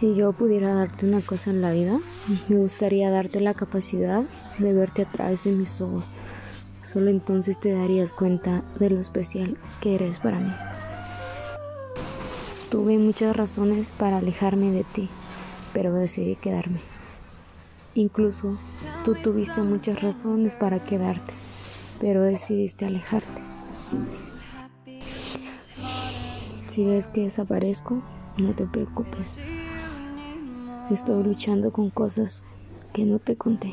Si yo pudiera darte una cosa en la vida, me gustaría darte la capacidad de verte a través de mis ojos. Solo entonces te darías cuenta de lo especial que eres para mí. Tuve muchas razones para alejarme de ti, pero decidí quedarme. Incluso tú tuviste muchas razones para quedarte, pero decidiste alejarte. Si ves que desaparezco, no te preocupes. Estoy luchando con cosas que no te conté.